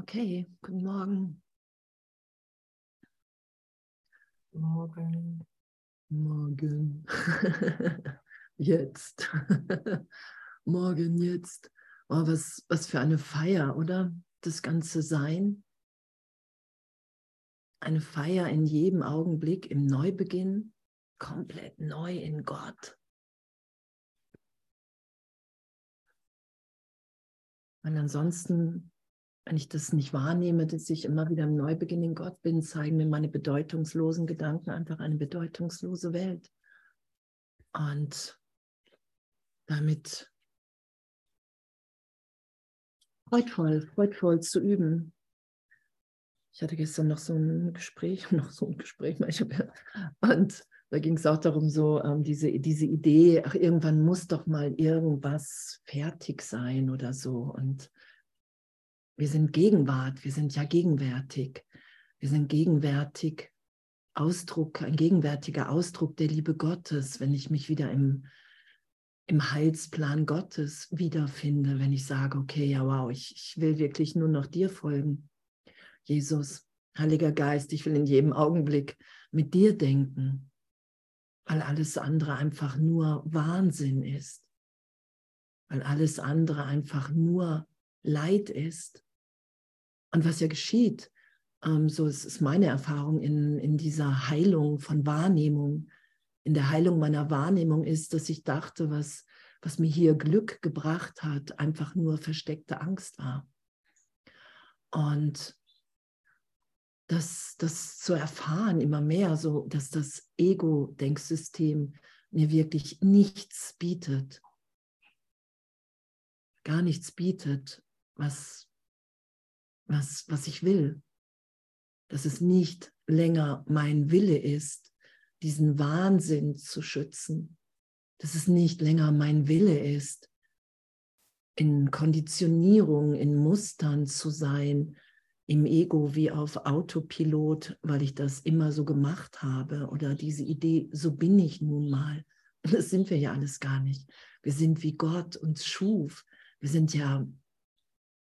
Okay, guten Morgen. Morgen. Morgen. jetzt. Morgen, jetzt. Oh, was, was für eine Feier, oder? Das ganze Sein. Eine Feier in jedem Augenblick im Neubeginn, komplett neu in Gott. Weil ansonsten wenn ich das nicht wahrnehme, dass ich immer wieder im Neubeginn in Gott bin, zeigen mir meine bedeutungslosen Gedanken einfach eine bedeutungslose Welt. Und damit freudvoll, freudvoll zu üben. Ich hatte gestern noch so ein Gespräch, noch so ein Gespräch, und da ging es auch darum, so ähm, diese, diese Idee, ach, irgendwann muss doch mal irgendwas fertig sein oder so. Und wir sind Gegenwart, wir sind ja gegenwärtig. Wir sind gegenwärtig Ausdruck, ein gegenwärtiger Ausdruck der Liebe Gottes, wenn ich mich wieder im, im Heilsplan Gottes wiederfinde, wenn ich sage, okay, ja, wow, ich, ich will wirklich nur noch dir folgen. Jesus, Heiliger Geist, ich will in jedem Augenblick mit dir denken, weil alles andere einfach nur Wahnsinn ist, weil alles andere einfach nur Leid ist. Und was ja geschieht, ähm, so ist, ist meine Erfahrung in, in dieser Heilung von Wahrnehmung, in der Heilung meiner Wahrnehmung ist, dass ich dachte, was, was mir hier Glück gebracht hat, einfach nur versteckte Angst war. Und das, das zu erfahren immer mehr, so dass das Ego-Denksystem mir wirklich nichts bietet, gar nichts bietet, was, was, was ich will. Dass es nicht länger mein Wille ist, diesen Wahnsinn zu schützen. Dass es nicht länger mein Wille ist, in Konditionierung, in Mustern zu sein, im Ego wie auf Autopilot, weil ich das immer so gemacht habe oder diese Idee, so bin ich nun mal. Das sind wir ja alles gar nicht. Wir sind wie Gott uns schuf. Wir sind ja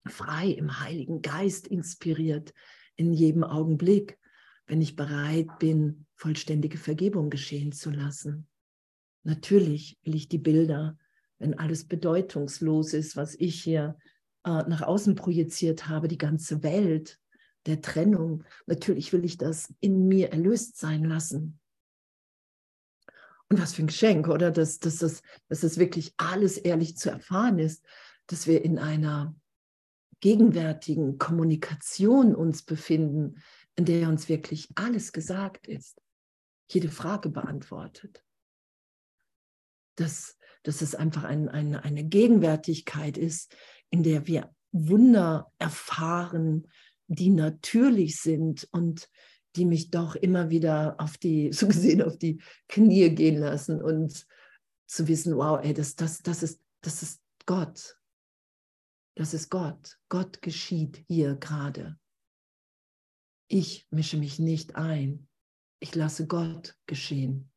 frei im Heiligen Geist inspiriert in jedem Augenblick, wenn ich bereit bin, vollständige Vergebung geschehen zu lassen. Natürlich will ich die Bilder, wenn alles bedeutungslos ist, was ich hier äh, nach außen projiziert habe, die ganze Welt der Trennung, natürlich will ich das in mir erlöst sein lassen. Und was für ein Geschenk, oder? Dass, dass, dass, dass das wirklich alles ehrlich zu erfahren ist, dass wir in einer gegenwärtigen Kommunikation uns befinden, in der uns wirklich alles gesagt ist, jede Frage beantwortet. Dass, dass es einfach ein, ein, eine Gegenwärtigkeit ist, in der wir Wunder erfahren, die natürlich sind und die mich doch immer wieder auf die, so gesehen, auf die Knie gehen lassen und zu wissen, wow, ey, das, das, das, ist, das ist Gott. Das ist Gott. Gott geschieht hier gerade. Ich mische mich nicht ein. Ich lasse Gott geschehen.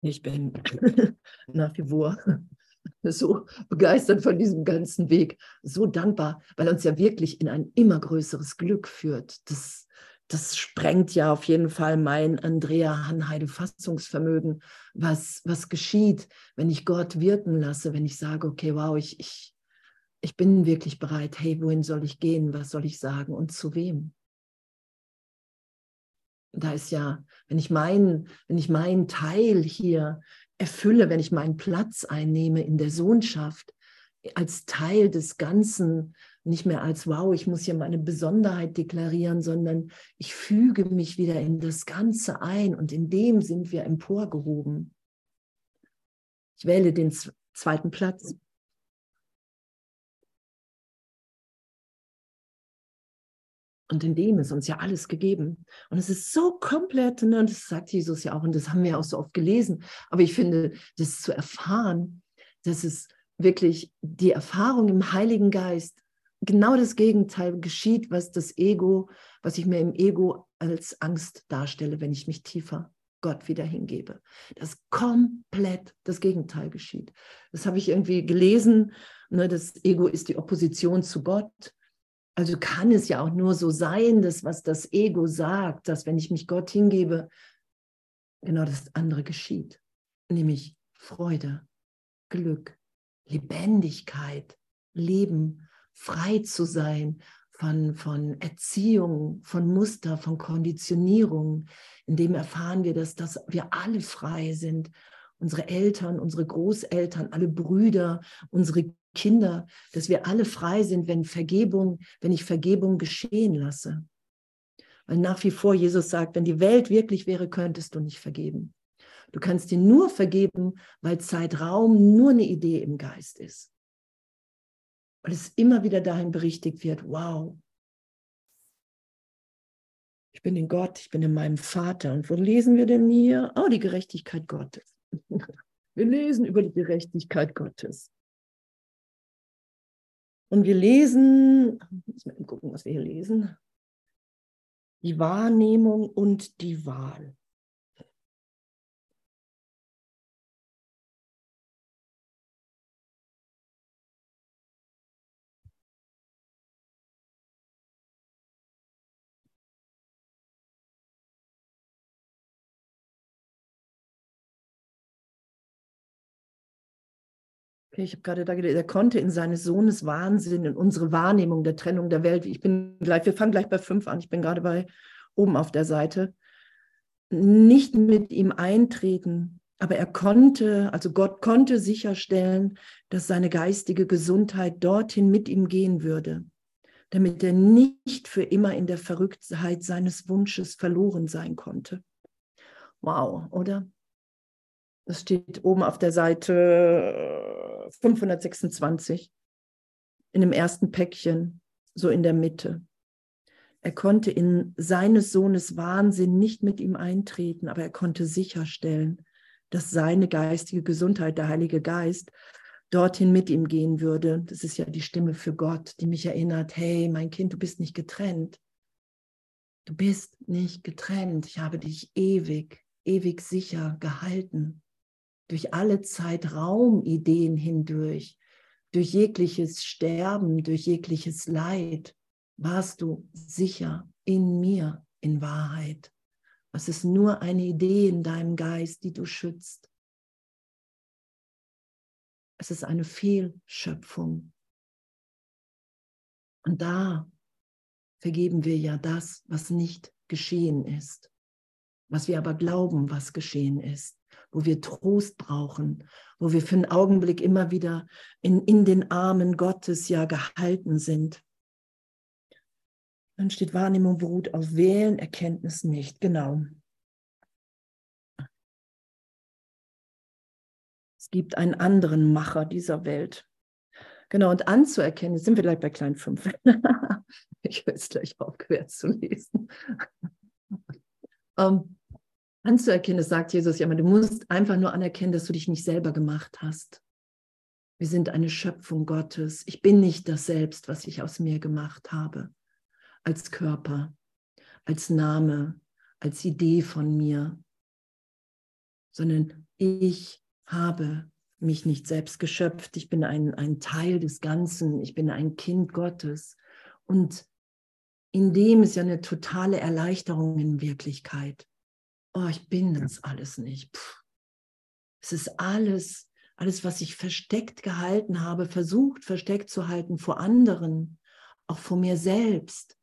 Ich bin nach wie vor so begeistert von diesem ganzen Weg, so dankbar, weil uns ja wirklich in ein immer größeres Glück führt. Das, das sprengt ja auf jeden Fall mein Andrea Hanheide Fassungsvermögen, was, was geschieht, wenn ich Gott wirken lasse, wenn ich sage, okay, wow, ich, ich, ich bin wirklich bereit, hey, wohin soll ich gehen, was soll ich sagen? Und zu wem? Da ist ja, wenn ich meinen, wenn ich meinen Teil hier erfülle, wenn ich meinen Platz einnehme in der Sohnschaft, als Teil des Ganzen, nicht mehr als, wow, ich muss hier meine Besonderheit deklarieren, sondern ich füge mich wieder in das Ganze ein und in dem sind wir emporgehoben. Ich wähle den zweiten Platz. Und in dem ist uns ja alles gegeben. Und es ist so komplett, ne, und das sagt Jesus ja auch, und das haben wir auch so oft gelesen. Aber ich finde, das zu erfahren, dass es wirklich die Erfahrung im Heiligen Geist genau das Gegenteil geschieht, was das Ego, was ich mir im Ego als Angst darstelle, wenn ich mich tiefer Gott wieder hingebe. Dass komplett das Gegenteil geschieht. Das habe ich irgendwie gelesen. Ne, das Ego ist die Opposition zu Gott. Also kann es ja auch nur so sein, dass was das Ego sagt, dass wenn ich mich Gott hingebe, genau das andere geschieht. Nämlich Freude, Glück, Lebendigkeit, Leben, frei zu sein von, von Erziehung, von Muster, von Konditionierung. In dem erfahren wir, dass, dass wir alle frei sind. Unsere Eltern, unsere Großeltern, alle Brüder, unsere Kinder, dass wir alle frei sind, wenn Vergebung, wenn ich Vergebung geschehen lasse. Weil nach wie vor Jesus sagt, wenn die Welt wirklich wäre, könntest du nicht vergeben. Du kannst dir nur vergeben, weil Zeitraum nur eine Idee im Geist ist. Weil es immer wieder dahin berichtigt wird, wow, ich bin in Gott, ich bin in meinem Vater. Und wo lesen wir denn hier? Oh, die Gerechtigkeit Gottes. Wir lesen über die Gerechtigkeit Gottes. Und wir lesen, müssen wir gucken, was wir hier lesen. Die Wahrnehmung und die Wahl. Ich habe gerade da gedacht, er konnte in seines Sohnes Wahnsinn, in unsere Wahrnehmung der Trennung der Welt, ich bin gleich, wir fangen gleich bei fünf an, ich bin gerade bei oben auf der Seite, nicht mit ihm eintreten, aber er konnte, also Gott konnte sicherstellen, dass seine geistige Gesundheit dorthin mit ihm gehen würde, damit er nicht für immer in der Verrücktheit seines Wunsches verloren sein konnte. Wow, oder? Das steht oben auf der Seite 526 in dem ersten Päckchen, so in der Mitte. Er konnte in seines Sohnes Wahnsinn nicht mit ihm eintreten, aber er konnte sicherstellen, dass seine geistige Gesundheit, der Heilige Geist, dorthin mit ihm gehen würde. Das ist ja die Stimme für Gott, die mich erinnert, hey, mein Kind, du bist nicht getrennt. Du bist nicht getrennt. Ich habe dich ewig, ewig sicher gehalten durch alle Zeitraumideen hindurch, durch jegliches Sterben, durch jegliches Leid, warst du sicher in mir in Wahrheit. Es ist nur eine Idee in deinem Geist, die du schützt. Es ist eine Fehlschöpfung. Und da vergeben wir ja das, was nicht geschehen ist, was wir aber glauben, was geschehen ist wo wir Trost brauchen, wo wir für einen Augenblick immer wieder in, in den Armen Gottes ja gehalten sind. Dann steht Wahrnehmung beruht auf Wählen, Erkenntnis nicht. Genau. Es gibt einen anderen Macher dieser Welt. Genau, und anzuerkennen, jetzt sind wir gleich bei Klein 5. ich höre jetzt gleich auf, quer zu lesen. um, ähm, anzuerkennen, das sagt Jesus ja immer, du musst einfach nur anerkennen, dass du dich nicht selber gemacht hast. Wir sind eine Schöpfung Gottes. Ich bin nicht das Selbst, was ich aus mir gemacht habe, als Körper, als Name, als Idee von mir, sondern ich habe mich nicht selbst geschöpft. Ich bin ein, ein Teil des Ganzen. Ich bin ein Kind Gottes. Und in dem ist ja eine totale Erleichterung in Wirklichkeit oh, ich bin das alles nicht. Puh. Es ist alles, alles, was ich versteckt gehalten habe, versucht versteckt zu halten vor anderen, auch vor mir selbst.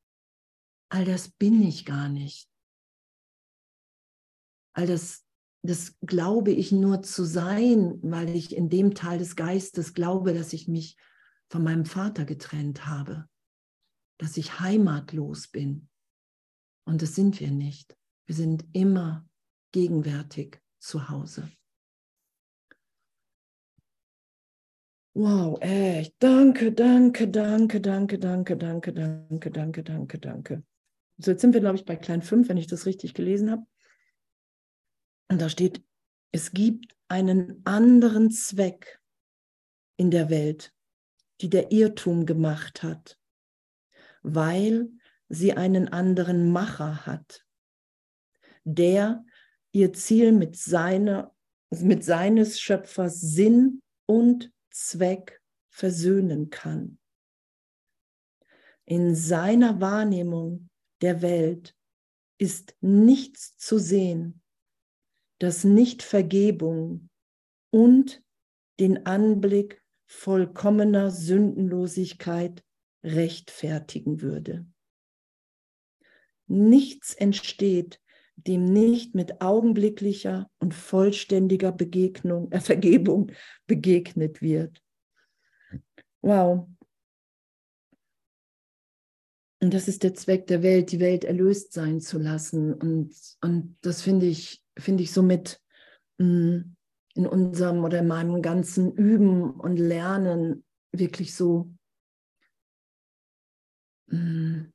All das bin ich gar nicht. All das, das glaube ich nur zu sein, weil ich in dem Teil des Geistes glaube, dass ich mich von meinem Vater getrennt habe, dass ich heimatlos bin. Und das sind wir nicht. Wir sind immer gegenwärtig zu Hause. Wow, echt. Danke, danke, danke, danke, danke, danke, danke, danke, danke, danke. So, jetzt sind wir, glaube ich, bei Klein 5, wenn ich das richtig gelesen habe. Und da steht, es gibt einen anderen Zweck in der Welt, die der Irrtum gemacht hat, weil sie einen anderen Macher hat der ihr Ziel mit, seiner, mit seines Schöpfers Sinn und Zweck versöhnen kann. In seiner Wahrnehmung der Welt ist nichts zu sehen, das nicht Vergebung und den Anblick vollkommener Sündenlosigkeit rechtfertigen würde. Nichts entsteht, dem nicht mit augenblicklicher und vollständiger Begegnung, äh, Vergebung begegnet wird. Wow. Und das ist der Zweck der Welt, die Welt erlöst sein zu lassen. Und, und das finde ich, finde ich somit mh, mm, in unserem oder in meinem ganzen Üben und Lernen wirklich so, mh, mm,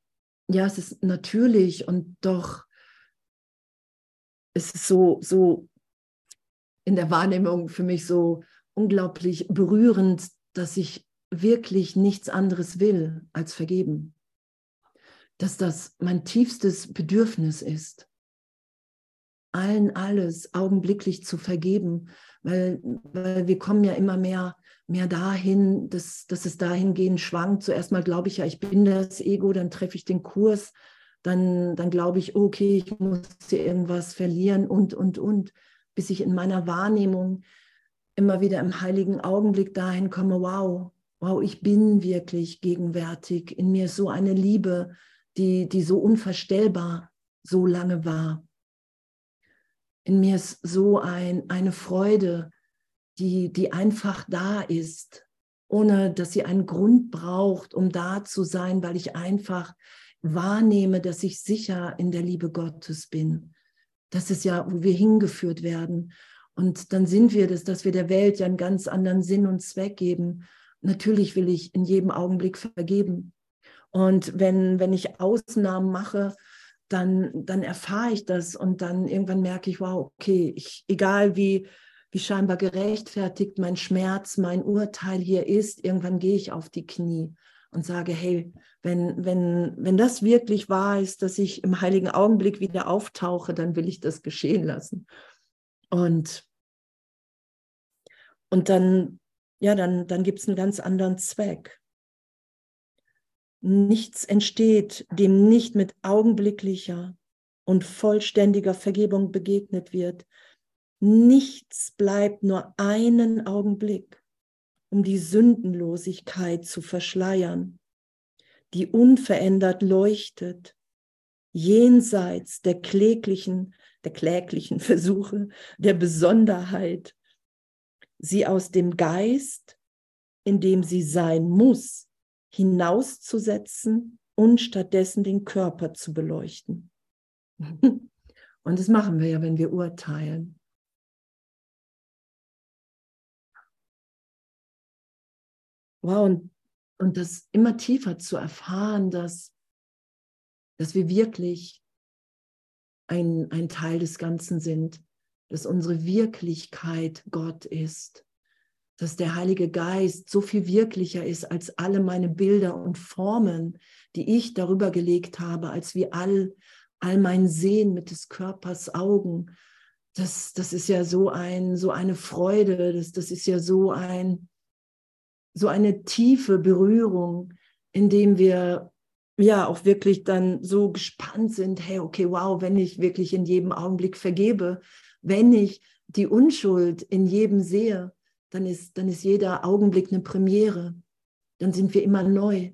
ja, es ist natürlich und doch es ist so, so in der Wahrnehmung für mich so unglaublich berührend, dass ich wirklich nichts anderes will als vergeben. Dass das mein tiefstes Bedürfnis ist, allen alles augenblicklich zu vergeben, weil, weil wir kommen ja immer mehr, mehr dahin, dass, dass es dahingehend schwankt. Zuerst mal glaube ich ja, ich bin das Ego, dann treffe ich den Kurs, dann, dann glaube ich, okay, ich muss hier irgendwas verlieren und, und, und, bis ich in meiner Wahrnehmung immer wieder im heiligen Augenblick dahin komme, wow, wow, ich bin wirklich gegenwärtig. In mir ist so eine Liebe, die, die so unvorstellbar so lange war. In mir ist so ein, eine Freude, die, die einfach da ist, ohne dass sie einen Grund braucht, um da zu sein, weil ich einfach wahrnehme, dass ich sicher in der Liebe Gottes bin. Das ist ja, wo wir hingeführt werden. Und dann sind wir das, dass wir der Welt ja einen ganz anderen Sinn und Zweck geben. Natürlich will ich in jedem Augenblick vergeben. Und wenn, wenn ich Ausnahmen mache, dann, dann erfahre ich das und dann irgendwann merke ich, wow, okay, ich, egal wie, wie scheinbar gerechtfertigt mein Schmerz, mein Urteil hier ist, irgendwann gehe ich auf die Knie und sage, hey, wenn, wenn, wenn das wirklich wahr ist, dass ich im heiligen Augenblick wieder auftauche, dann will ich das geschehen lassen. Und, und dann, ja, dann, dann gibt es einen ganz anderen Zweck. Nichts entsteht, dem nicht mit augenblicklicher und vollständiger Vergebung begegnet wird. Nichts bleibt nur einen Augenblick um die Sündenlosigkeit zu verschleiern, die unverändert leuchtet, jenseits der kläglichen, der kläglichen Versuche der Besonderheit, sie aus dem Geist, in dem sie sein muss, hinauszusetzen und stattdessen den Körper zu beleuchten. Und das machen wir ja, wenn wir urteilen. Wow, und, und das immer tiefer zu erfahren, dass, dass wir wirklich ein, ein Teil des Ganzen sind, dass unsere Wirklichkeit Gott ist, dass der Heilige Geist so viel wirklicher ist als alle meine Bilder und Formen, die ich darüber gelegt habe, als wie all, all mein Sehen mit des Körpers Augen. Das, das ist ja so, ein, so eine Freude, das, das ist ja so ein, so eine tiefe Berührung, indem wir ja auch wirklich dann so gespannt sind, hey, okay, wow, wenn ich wirklich in jedem Augenblick vergebe, wenn ich die Unschuld in jedem sehe, dann ist, dann ist jeder Augenblick eine Premiere. Dann sind wir immer neu.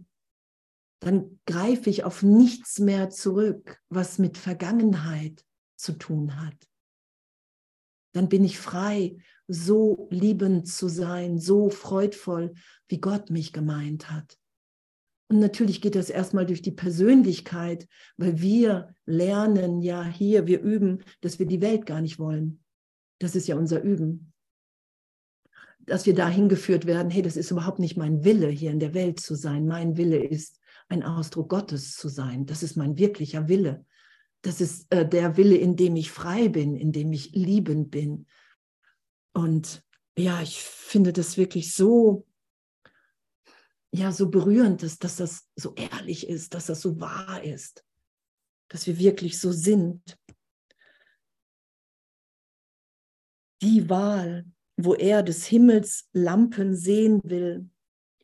Dann greife ich auf nichts mehr zurück, was mit Vergangenheit zu tun hat. Dann bin ich frei so liebend zu sein, so freudvoll, wie Gott mich gemeint hat. Und natürlich geht das erstmal durch die Persönlichkeit, weil wir lernen ja hier, wir üben, dass wir die Welt gar nicht wollen. Das ist ja unser Üben. Dass wir dahin geführt werden, hey, das ist überhaupt nicht mein Wille, hier in der Welt zu sein. Mein Wille ist, ein Ausdruck Gottes zu sein. Das ist mein wirklicher Wille. Das ist äh, der Wille, in dem ich frei bin, in dem ich liebend bin, und ja, ich finde das wirklich so, ja, so berührend, dass, dass das so ehrlich ist, dass das so wahr ist, dass wir wirklich so sind. Die Wahl, wo er des Himmels Lampen sehen will,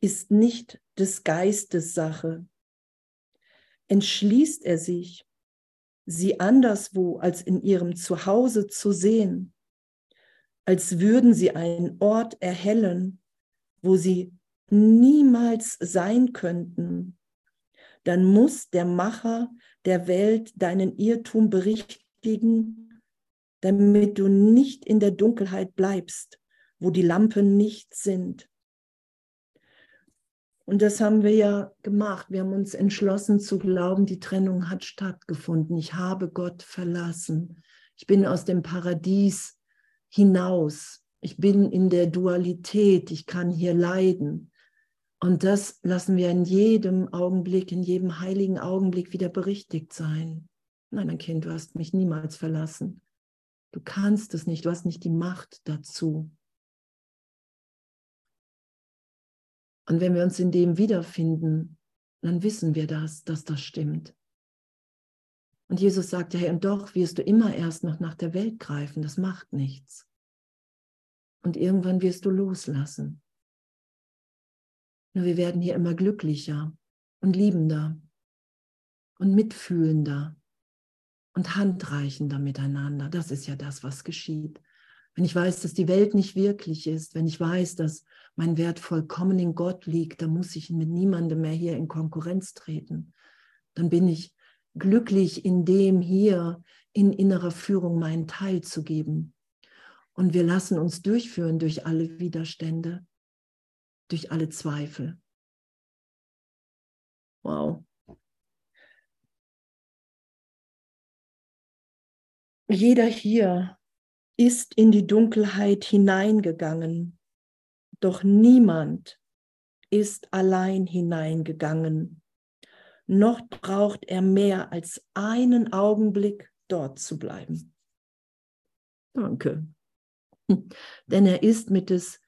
ist nicht des Geistes Sache. Entschließt er sich, sie anderswo als in ihrem Zuhause zu sehen, als würden sie einen Ort erhellen, wo sie niemals sein könnten, dann muss der Macher der Welt deinen Irrtum berichtigen, damit du nicht in der Dunkelheit bleibst, wo die Lampen nicht sind. Und das haben wir ja gemacht. Wir haben uns entschlossen zu glauben, die Trennung hat stattgefunden. Ich habe Gott verlassen. Ich bin aus dem Paradies hinaus. Ich bin in der Dualität. Ich kann hier leiden. Und das lassen wir in jedem Augenblick, in jedem heiligen Augenblick wieder berichtigt sein. Nein, mein Kind, du hast mich niemals verlassen. Du kannst es nicht, du hast nicht die Macht dazu. Und wenn wir uns in dem wiederfinden, dann wissen wir das, dass das stimmt. Und Jesus sagt ja, hey, und doch wirst du immer erst noch nach der Welt greifen, das macht nichts. Und irgendwann wirst du loslassen. Nur wir werden hier immer glücklicher und liebender und mitfühlender und handreichender miteinander. Das ist ja das, was geschieht. Wenn ich weiß, dass die Welt nicht wirklich ist, wenn ich weiß, dass mein Wert vollkommen in Gott liegt, dann muss ich mit niemandem mehr hier in Konkurrenz treten. Dann bin ich glücklich in dem hier in innerer Führung meinen Teil zu geben. Und wir lassen uns durchführen durch alle Widerstände durch alle Zweifel. Wow. Jeder hier ist in die Dunkelheit hineingegangen, doch niemand ist allein hineingegangen, noch braucht er mehr als einen Augenblick dort zu bleiben. Danke. Denn er ist mit des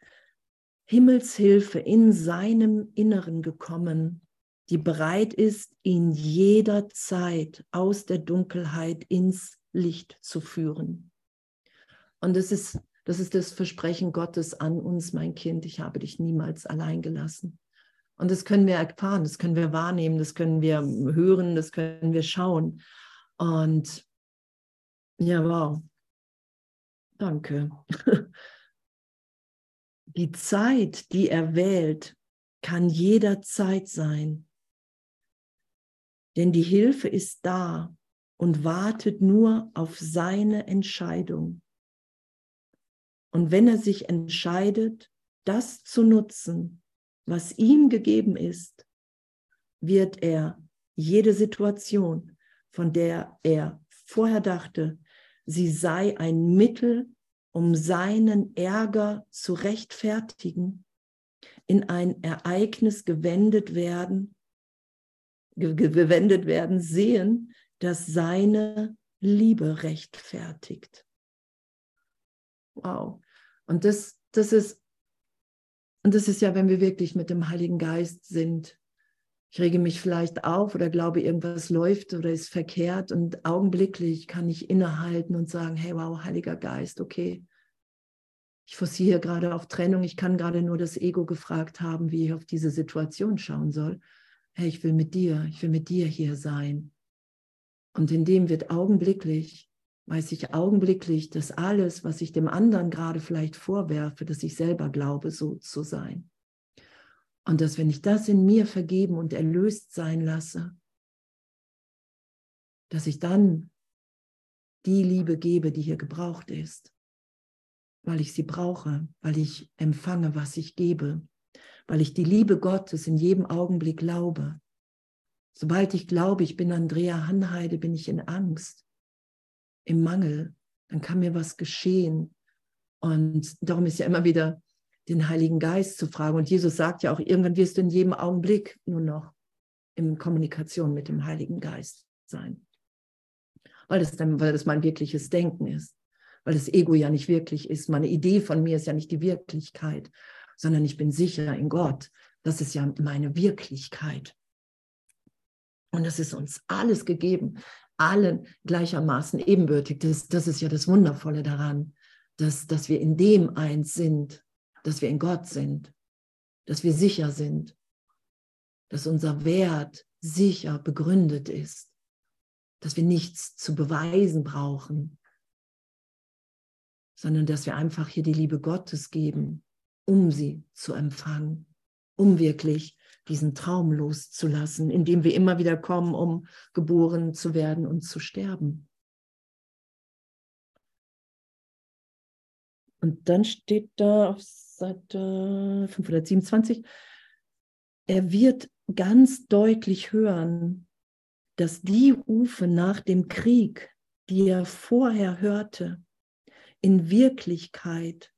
Himmelshilfe in seinem Inneren gekommen, die bereit ist, ihn jederzeit aus der Dunkelheit ins Licht zu führen. Und das ist, das ist das Versprechen Gottes an uns, mein Kind, ich habe dich niemals allein gelassen. Und das können wir erfahren, das können wir wahrnehmen, das können wir hören, das können wir schauen. Und ja, wow. Danke. Die Zeit, die er wählt, kann jederzeit sein. Denn die Hilfe ist da und wartet nur auf seine Entscheidung. Und wenn er sich entscheidet, das zu nutzen, was ihm gegeben ist, wird er jede Situation, von der er vorher dachte, sie sei ein Mittel um seinen Ärger zu rechtfertigen, in ein Ereignis gewendet werden, gewendet werden, sehen, dass seine Liebe rechtfertigt. Wow. Und das, das ist, und das ist ja, wenn wir wirklich mit dem Heiligen Geist sind. Ich rege mich vielleicht auf oder glaube, irgendwas läuft oder ist verkehrt und augenblicklich kann ich innehalten und sagen, hey, wow, Heiliger Geist, okay, ich forciere gerade auf Trennung, ich kann gerade nur das Ego gefragt haben, wie ich auf diese Situation schauen soll. Hey, ich will mit dir, ich will mit dir hier sein. Und in dem wird augenblicklich, weiß ich augenblicklich, dass alles, was ich dem anderen gerade vielleicht vorwerfe, dass ich selber glaube, so zu sein. Und dass wenn ich das in mir vergeben und erlöst sein lasse, dass ich dann die Liebe gebe, die hier gebraucht ist weil ich sie brauche, weil ich empfange, was ich gebe, weil ich die Liebe Gottes in jedem Augenblick glaube. Sobald ich glaube, ich bin Andrea Hanheide, bin ich in Angst, im Mangel, dann kann mir was geschehen. Und darum ist ja immer wieder den Heiligen Geist zu fragen. Und Jesus sagt ja auch, irgendwann wirst du in jedem Augenblick nur noch in Kommunikation mit dem Heiligen Geist sein. Weil das, dann, weil das mein wirkliches Denken ist weil das Ego ja nicht wirklich ist. Meine Idee von mir ist ja nicht die Wirklichkeit, sondern ich bin sicher in Gott. Das ist ja meine Wirklichkeit. Und das ist uns alles gegeben, allen gleichermaßen ebenbürtig. Das, das ist ja das Wundervolle daran. dass, dass wir in dem eins sind, dass wir in Gott sind, dass wir sicher sind, dass unser Wert sicher begründet ist, dass wir nichts zu beweisen brauchen, sondern dass wir einfach hier die Liebe Gottes geben, um sie zu empfangen, um wirklich diesen Traum loszulassen, in dem wir immer wieder kommen, um geboren zu werden und zu sterben. Und dann steht da auf Seite 527, er wird ganz deutlich hören, dass die Rufe nach dem Krieg, die er vorher hörte, in Wirklichkeit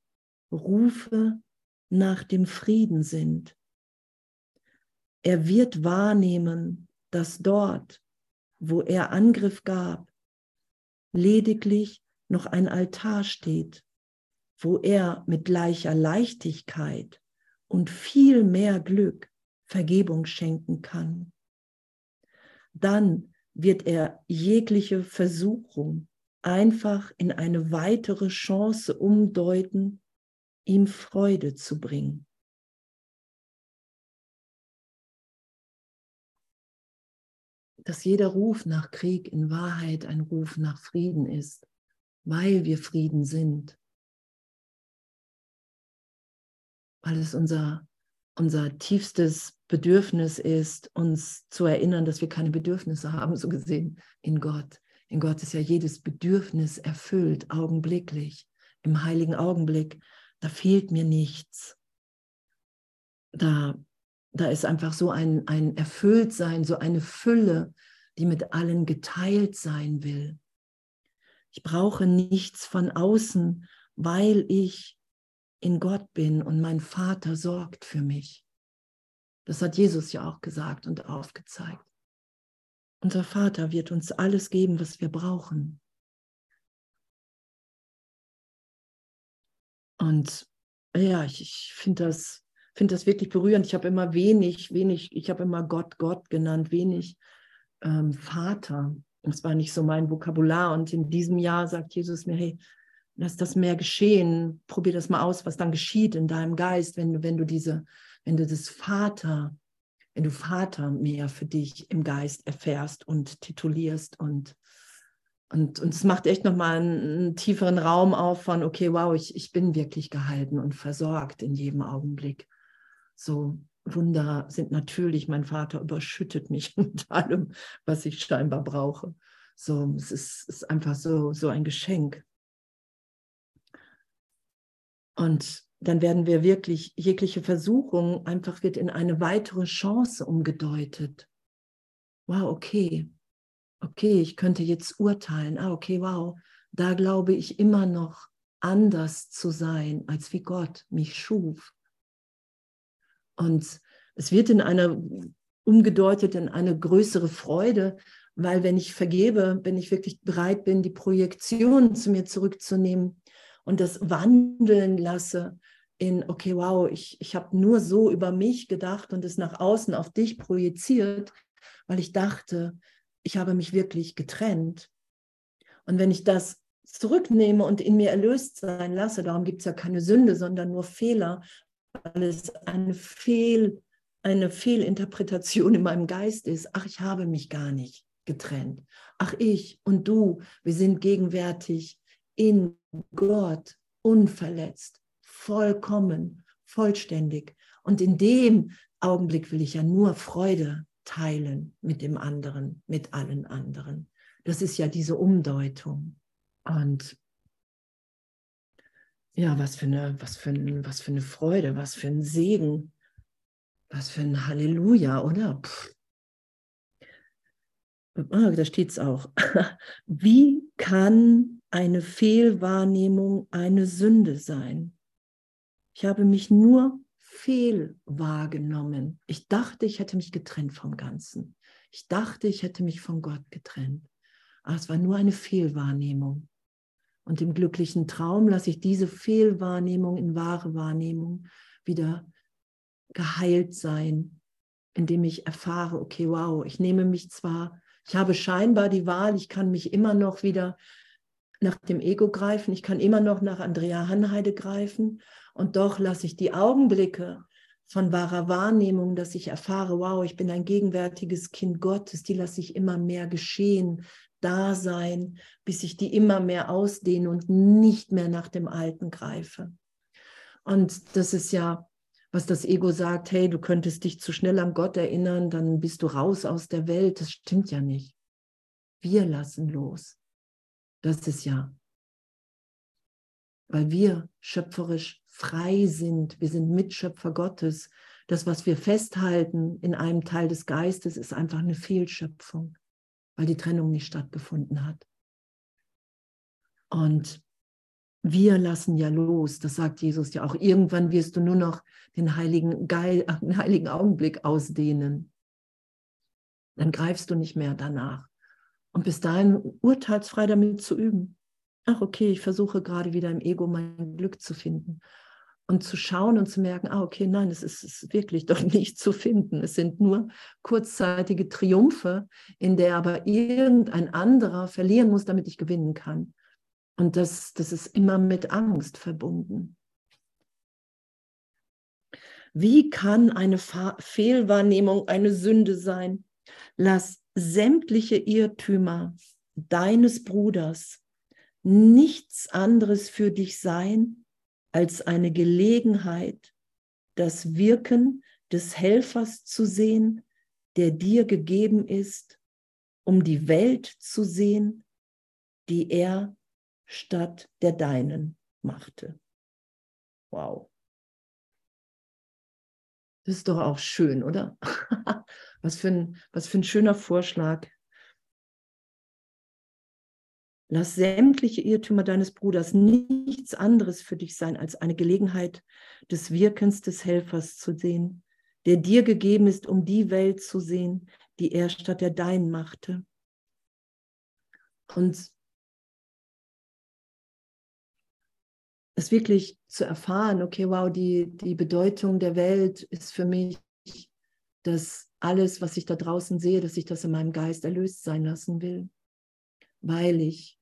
Rufe nach dem Frieden sind. Er wird wahrnehmen, dass dort, wo er Angriff gab, lediglich noch ein Altar steht, wo er mit gleicher Leichtigkeit und viel mehr Glück Vergebung schenken kann. Dann wird er jegliche Versuchung einfach in eine weitere Chance umdeuten, ihm Freude zu bringen. Dass jeder Ruf nach Krieg in Wahrheit ein Ruf nach Frieden ist, weil wir Frieden sind. Weil es unser, unser tiefstes Bedürfnis ist, uns zu erinnern, dass wir keine Bedürfnisse haben, so gesehen in Gott. In Gott ist ja jedes Bedürfnis erfüllt, augenblicklich, im heiligen Augenblick. Da fehlt mir nichts. Da, da ist einfach so ein, ein Erfülltsein, so eine Fülle, die mit allen geteilt sein will. Ich brauche nichts von außen, weil ich in Gott bin und mein Vater sorgt für mich. Das hat Jesus ja auch gesagt und aufgezeigt. Unser Vater wird uns alles geben, was wir brauchen. Und ja, ich, ich finde das, find das wirklich berührend. Ich habe immer wenig, wenig, ich habe immer Gott, Gott genannt, wenig ähm, Vater. Das war nicht so mein Vokabular. Und in diesem Jahr sagt Jesus mir, hey, lass das mehr geschehen. Probier das mal aus, was dann geschieht in deinem Geist, wenn, wenn du diese, wenn du das Vater wenn du Vater mehr für dich im Geist erfährst und titulierst und und, und es macht echt nochmal einen, einen tieferen Raum auf von, okay, wow, ich, ich bin wirklich gehalten und versorgt in jedem Augenblick. So Wunder sind natürlich, mein Vater überschüttet mich mit allem, was ich scheinbar brauche. So, es ist, ist einfach so, so ein Geschenk. Und dann werden wir wirklich, jegliche Versuchung einfach wird in eine weitere Chance umgedeutet. Wow, okay, okay, ich könnte jetzt urteilen. Ah, okay, wow, da glaube ich immer noch anders zu sein, als wie Gott mich schuf. Und es wird in einer umgedeutet in eine größere Freude, weil wenn ich vergebe, wenn ich wirklich bereit bin, die Projektion zu mir zurückzunehmen und das wandeln lasse, in, okay, wow, ich, ich habe nur so über mich gedacht und es nach außen auf dich projiziert, weil ich dachte, ich habe mich wirklich getrennt. Und wenn ich das zurücknehme und in mir erlöst sein lasse, darum gibt es ja keine Sünde, sondern nur Fehler, weil es eine, Fehl, eine Fehlinterpretation in meinem Geist ist. Ach, ich habe mich gar nicht getrennt. Ach, ich und du, wir sind gegenwärtig in Gott unverletzt vollkommen, vollständig. Und in dem Augenblick will ich ja nur Freude teilen mit dem anderen, mit allen anderen. Das ist ja diese Umdeutung. Und ja, was für eine, was für, ein, was für eine Freude, was für ein Segen, was für ein Halleluja, oder? Ah, da steht es auch. Wie kann eine Fehlwahrnehmung eine Sünde sein? Ich habe mich nur fehl wahrgenommen. Ich dachte, ich hätte mich getrennt vom Ganzen. Ich dachte, ich hätte mich von Gott getrennt. Aber es war nur eine Fehlwahrnehmung. Und im glücklichen Traum lasse ich diese Fehlwahrnehmung in wahre Wahrnehmung wieder geheilt sein, indem ich erfahre, okay, wow, ich nehme mich zwar, ich habe scheinbar die Wahl, ich kann mich immer noch wieder nach dem Ego greifen, ich kann immer noch nach Andrea Hanheide greifen und doch lasse ich die Augenblicke von wahrer Wahrnehmung, dass ich erfahre, wow, ich bin ein gegenwärtiges Kind Gottes, die lasse ich immer mehr geschehen, da sein, bis ich die immer mehr ausdehne und nicht mehr nach dem Alten greife. Und das ist ja, was das Ego sagt, hey, du könntest dich zu schnell an Gott erinnern, dann bist du raus aus der Welt. Das stimmt ja nicht. Wir lassen los. Das ist ja, weil wir schöpferisch frei sind. Wir sind Mitschöpfer Gottes. Das, was wir festhalten in einem Teil des Geistes, ist einfach eine Fehlschöpfung, weil die Trennung nicht stattgefunden hat. Und wir lassen ja los, das sagt Jesus ja auch. Irgendwann wirst du nur noch den heiligen, Geil, den heiligen Augenblick ausdehnen. Dann greifst du nicht mehr danach. Und bis dahin urteilsfrei damit zu üben. Ach, okay, ich versuche gerade wieder im Ego mein Glück zu finden und zu schauen und zu merken, ah, okay, nein, es ist, ist wirklich doch nicht zu finden. Es sind nur kurzzeitige Triumphe, in der aber irgendein anderer verlieren muss, damit ich gewinnen kann. Und das, das ist immer mit Angst verbunden. Wie kann eine Fehlwahrnehmung eine Sünde sein? Lass sämtliche Irrtümer deines Bruders nichts anderes für dich sein als eine Gelegenheit, das Wirken des Helfers zu sehen, der dir gegeben ist, um die Welt zu sehen, die er statt der deinen machte. Wow. Das ist doch auch schön, oder? was, für ein, was für ein schöner Vorschlag. Lass sämtliche Irrtümer deines Bruders nichts anderes für dich sein, als eine Gelegenheit des Wirkens des Helfers zu sehen, der dir gegeben ist, um die Welt zu sehen, die er statt der deinen machte. Und es wirklich zu erfahren, okay, wow, die, die Bedeutung der Welt ist für mich, dass alles, was ich da draußen sehe, dass ich das in meinem Geist erlöst sein lassen will weil ich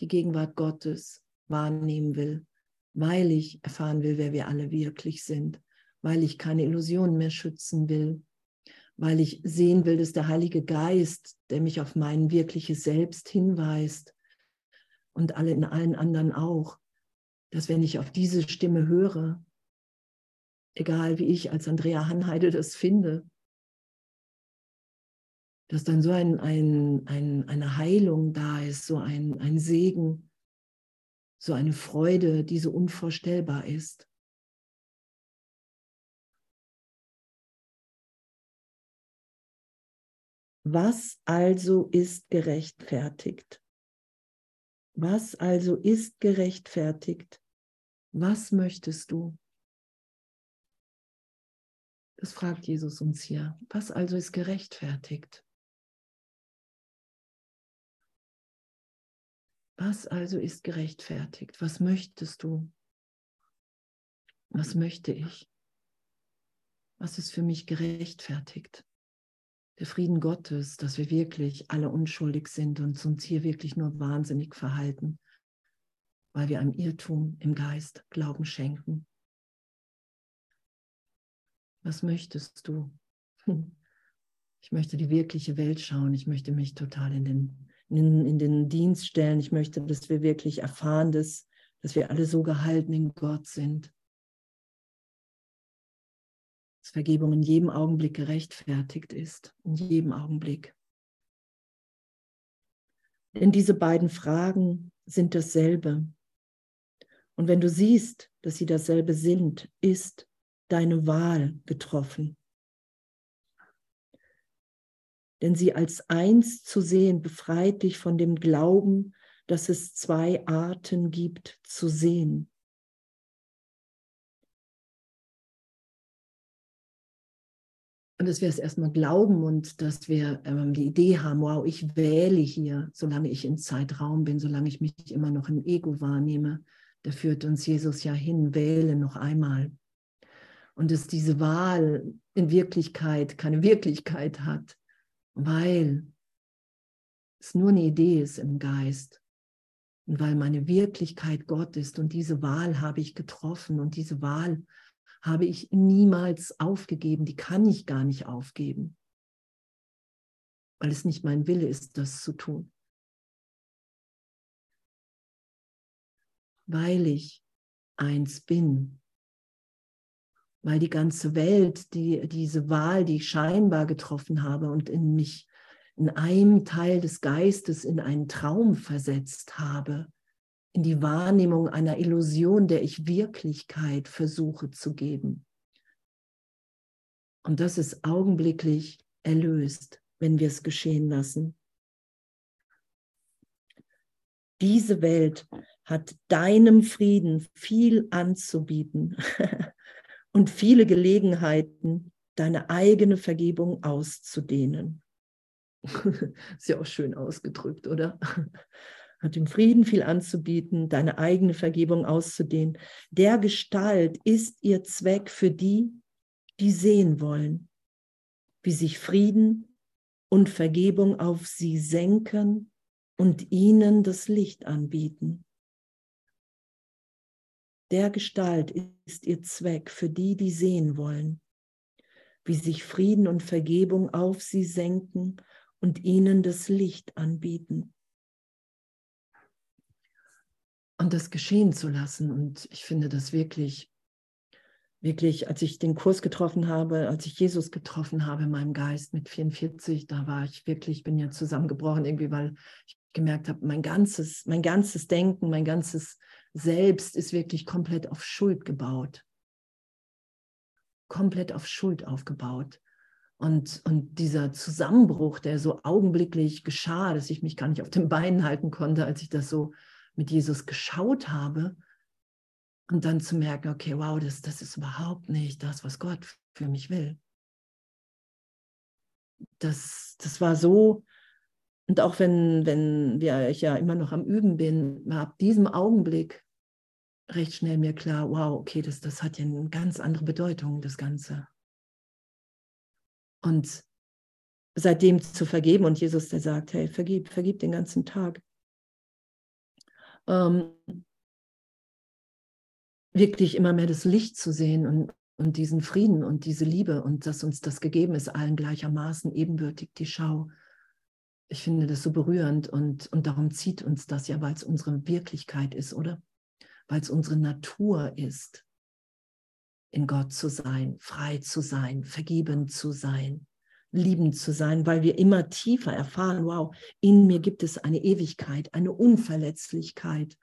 die Gegenwart Gottes wahrnehmen will, weil ich erfahren will, wer wir alle wirklich sind, weil ich keine Illusionen mehr schützen will, weil ich sehen will, dass der Heilige Geist, der mich auf mein wirkliches Selbst hinweist und alle in allen anderen auch, dass wenn ich auf diese Stimme höre, egal wie ich als Andrea Hanheide das finde, dass dann so ein, ein, ein, eine Heilung da ist, so ein, ein Segen, so eine Freude, die so unvorstellbar ist. Was also ist gerechtfertigt? Was also ist gerechtfertigt? Was möchtest du? Das fragt Jesus uns hier. Was also ist gerechtfertigt? Was also ist gerechtfertigt? Was möchtest du? Was möchte ich? Was ist für mich gerechtfertigt? Der Frieden Gottes, dass wir wirklich alle unschuldig sind und uns hier wirklich nur wahnsinnig verhalten, weil wir einem Irrtum im Geist Glauben schenken. Was möchtest du? Ich möchte die wirkliche Welt schauen. Ich möchte mich total in den in, in den Dienst stellen. Ich möchte, dass wir wirklich erfahren, dass, dass wir alle so gehalten in Gott sind. Dass Vergebung in jedem Augenblick gerechtfertigt ist, in jedem Augenblick. Denn diese beiden Fragen sind dasselbe. Und wenn du siehst, dass sie dasselbe sind, ist deine Wahl getroffen denn sie als eins zu sehen befreit dich von dem Glauben, dass es zwei Arten gibt zu sehen. Und dass wir es erstmal glauben und dass wir ähm, die Idee haben, wow, ich wähle hier, solange ich im Zeitraum bin, solange ich mich immer noch im Ego wahrnehme. Da führt uns Jesus ja hin, wähle noch einmal. Und dass diese Wahl in Wirklichkeit keine Wirklichkeit hat, weil es nur eine Idee ist im Geist. Und weil meine Wirklichkeit Gott ist und diese Wahl habe ich getroffen und diese Wahl habe ich niemals aufgegeben, die kann ich gar nicht aufgeben, weil es nicht mein Wille ist, das zu tun. Weil ich eins bin, weil die ganze Welt, die, diese Wahl, die ich scheinbar getroffen habe und in mich in einem Teil des Geistes in einen Traum versetzt habe, in die Wahrnehmung einer Illusion, der ich Wirklichkeit versuche zu geben. Und das ist augenblicklich erlöst, wenn wir es geschehen lassen. Diese Welt hat deinem Frieden viel anzubieten und viele Gelegenheiten, deine eigene Vergebung auszudehnen. Ist ja auch schön ausgedrückt, oder? Hat dem Frieden viel anzubieten, deine eigene Vergebung auszudehnen. Der Gestalt ist ihr Zweck für die, die sehen wollen, wie sich Frieden und Vergebung auf sie senken und ihnen das Licht anbieten. Der Gestalt ist ihr Zweck für die, die sehen wollen, wie sich Frieden und Vergebung auf sie senken und ihnen das Licht anbieten. Und das geschehen zu lassen. Und ich finde das wirklich, wirklich, als ich den Kurs getroffen habe, als ich Jesus getroffen habe in meinem Geist mit 44, da war ich wirklich, bin ja zusammengebrochen irgendwie, weil ich gemerkt habe, mein ganzes, mein ganzes Denken, mein ganzes Selbst ist wirklich komplett auf Schuld gebaut. Komplett auf Schuld aufgebaut. Und, und dieser Zusammenbruch, der so augenblicklich geschah, dass ich mich gar nicht auf den Beinen halten konnte, als ich das so mit Jesus geschaut habe. Und dann zu merken, okay, wow, das, das ist überhaupt nicht das, was Gott für mich will. Das, das war so, und auch wenn, wenn wir, ich ja immer noch am Üben bin, war ab diesem Augenblick recht schnell mir klar, wow, okay, das, das hat ja eine ganz andere Bedeutung, das Ganze. Und seitdem zu vergeben und Jesus, der sagt, hey, vergib, vergib den ganzen Tag. Ähm, wirklich immer mehr das Licht zu sehen und, und diesen Frieden und diese Liebe und dass uns das gegeben ist, allen gleichermaßen ebenbürtig die Schau. Ich finde das so berührend und, und darum zieht uns das ja, weil es unsere Wirklichkeit ist, oder? Weil es unsere Natur ist in Gott zu sein, frei zu sein, vergeben zu sein, liebend zu sein, weil wir immer tiefer erfahren, wow, in mir gibt es eine Ewigkeit, eine Unverletzlichkeit.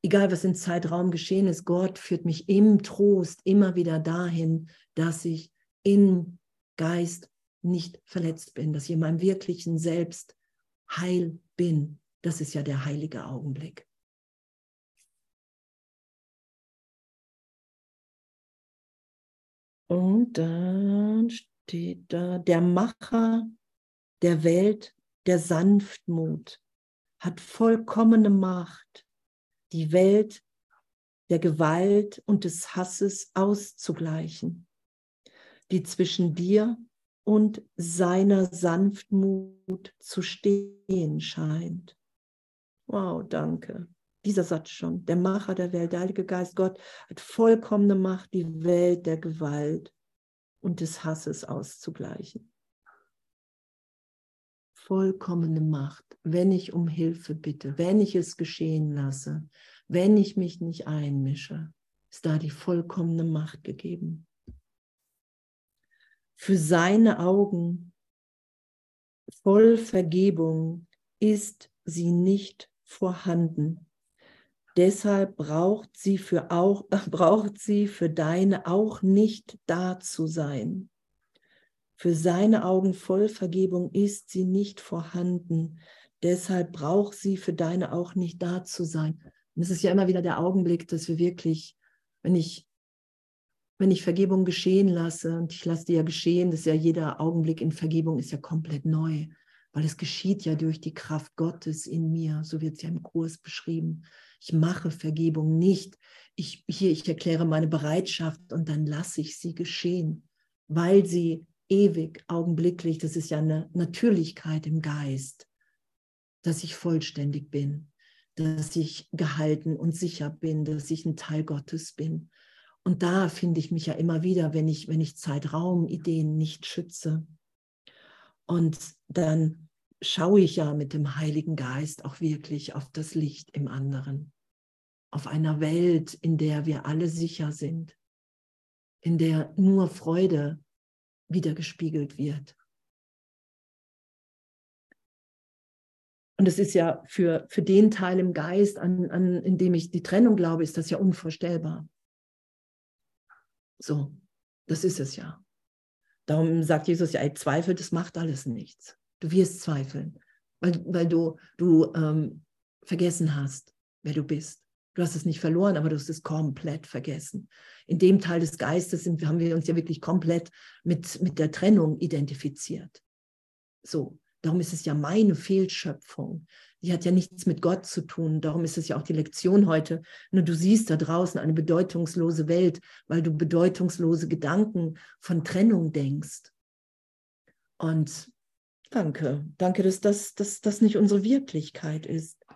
Egal, was im Zeitraum geschehen ist, Gott führt mich im Trost immer wieder dahin, dass ich im Geist nicht verletzt bin, dass ich in meinem wirklichen Selbst heil bin. Das ist ja der heilige Augenblick. Und dann steht da, der Macher der Welt, der Sanftmut, hat vollkommene Macht, die Welt der Gewalt und des Hasses auszugleichen, die zwischen dir und seiner Sanftmut zu stehen scheint. Wow, danke. Dieser Satz schon, der Macher der Welt, der Heilige Geist, Gott hat vollkommene Macht, die Welt der Gewalt und des Hasses auszugleichen. Vollkommene Macht, wenn ich um Hilfe bitte, wenn ich es geschehen lasse, wenn ich mich nicht einmische, ist da die vollkommene Macht gegeben. Für seine Augen voll Vergebung ist sie nicht vorhanden. Deshalb braucht sie für auch braucht sie für deine auch nicht da zu sein. Für seine Augen voll Vergebung ist sie nicht vorhanden. Deshalb braucht sie für deine auch nicht da zu sein. Und es ist ja immer wieder der Augenblick, dass wir wirklich, wenn ich, wenn ich Vergebung geschehen lasse, und ich lasse die ja geschehen, das ist ja jeder Augenblick in Vergebung ist ja komplett neu, weil es geschieht ja durch die Kraft Gottes in mir, so wird es ja im Kurs beschrieben. Ich mache Vergebung nicht. Ich, hier, ich erkläre meine Bereitschaft und dann lasse ich sie geschehen, weil sie ewig, augenblicklich, das ist ja eine Natürlichkeit im Geist, dass ich vollständig bin, dass ich gehalten und sicher bin, dass ich ein Teil Gottes bin. Und da finde ich mich ja immer wieder, wenn ich, wenn ich Zeitraumideen nicht schütze. Und dann schaue ich ja mit dem Heiligen Geist auch wirklich auf das Licht im anderen, auf einer Welt, in der wir alle sicher sind, in der nur Freude wiedergespiegelt wird. Und es ist ja für, für den Teil im Geist, an, an, in dem ich die Trennung glaube, ist das ja unvorstellbar. So, das ist es ja. Darum sagt Jesus ja, Zweifel, das macht alles nichts. Du wirst zweifeln, weil, weil du, du ähm, vergessen hast, wer du bist. Du hast es nicht verloren, aber du hast es komplett vergessen. In dem Teil des Geistes sind, haben wir uns ja wirklich komplett mit, mit der Trennung identifiziert. So, darum ist es ja meine Fehlschöpfung. Die hat ja nichts mit Gott zu tun. Darum ist es ja auch die Lektion heute. Nur du siehst da draußen eine bedeutungslose Welt, weil du bedeutungslose Gedanken von Trennung denkst. Und danke, danke, dass das, dass das nicht unsere Wirklichkeit ist.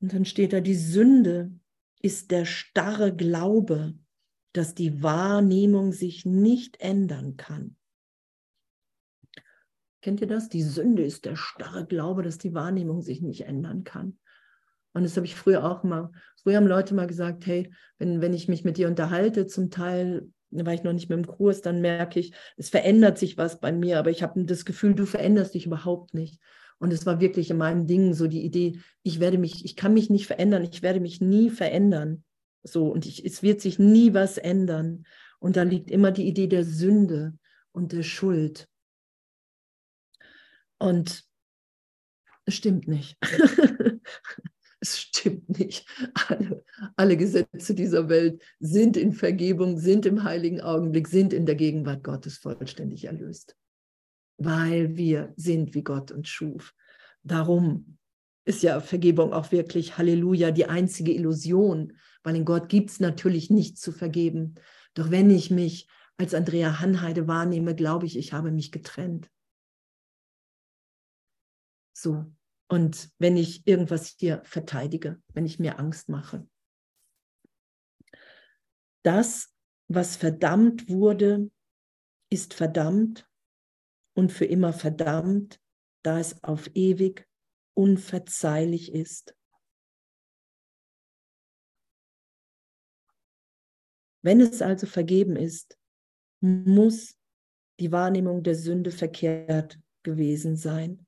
Und dann steht da, die Sünde ist der starre Glaube, dass die Wahrnehmung sich nicht ändern kann. Kennt ihr das? Die Sünde ist der starre Glaube, dass die Wahrnehmung sich nicht ändern kann. Und das habe ich früher auch mal, früher haben Leute mal gesagt, hey, wenn, wenn ich mich mit dir unterhalte, zum Teil, war ich noch nicht mit dem Kurs, dann merke ich, es verändert sich was bei mir, aber ich habe das Gefühl, du veränderst dich überhaupt nicht. Und es war wirklich in meinem Ding so die Idee, ich werde mich, ich kann mich nicht verändern, ich werde mich nie verändern. So, und ich, es wird sich nie was ändern. Und da liegt immer die Idee der Sünde und der Schuld. Und es stimmt nicht. es stimmt nicht. Alle, alle Gesetze dieser Welt sind in Vergebung, sind im heiligen Augenblick, sind in der Gegenwart Gottes vollständig erlöst. Weil wir sind, wie Gott uns schuf. Darum ist ja Vergebung auch wirklich, Halleluja, die einzige Illusion, weil in Gott gibt es natürlich nichts zu vergeben. Doch wenn ich mich als Andrea Hanheide wahrnehme, glaube ich, ich habe mich getrennt. So. Und wenn ich irgendwas hier verteidige, wenn ich mir Angst mache. Das, was verdammt wurde, ist verdammt und für immer verdammt, da es auf ewig unverzeihlich ist. Wenn es also vergeben ist, muss die Wahrnehmung der Sünde verkehrt gewesen sein.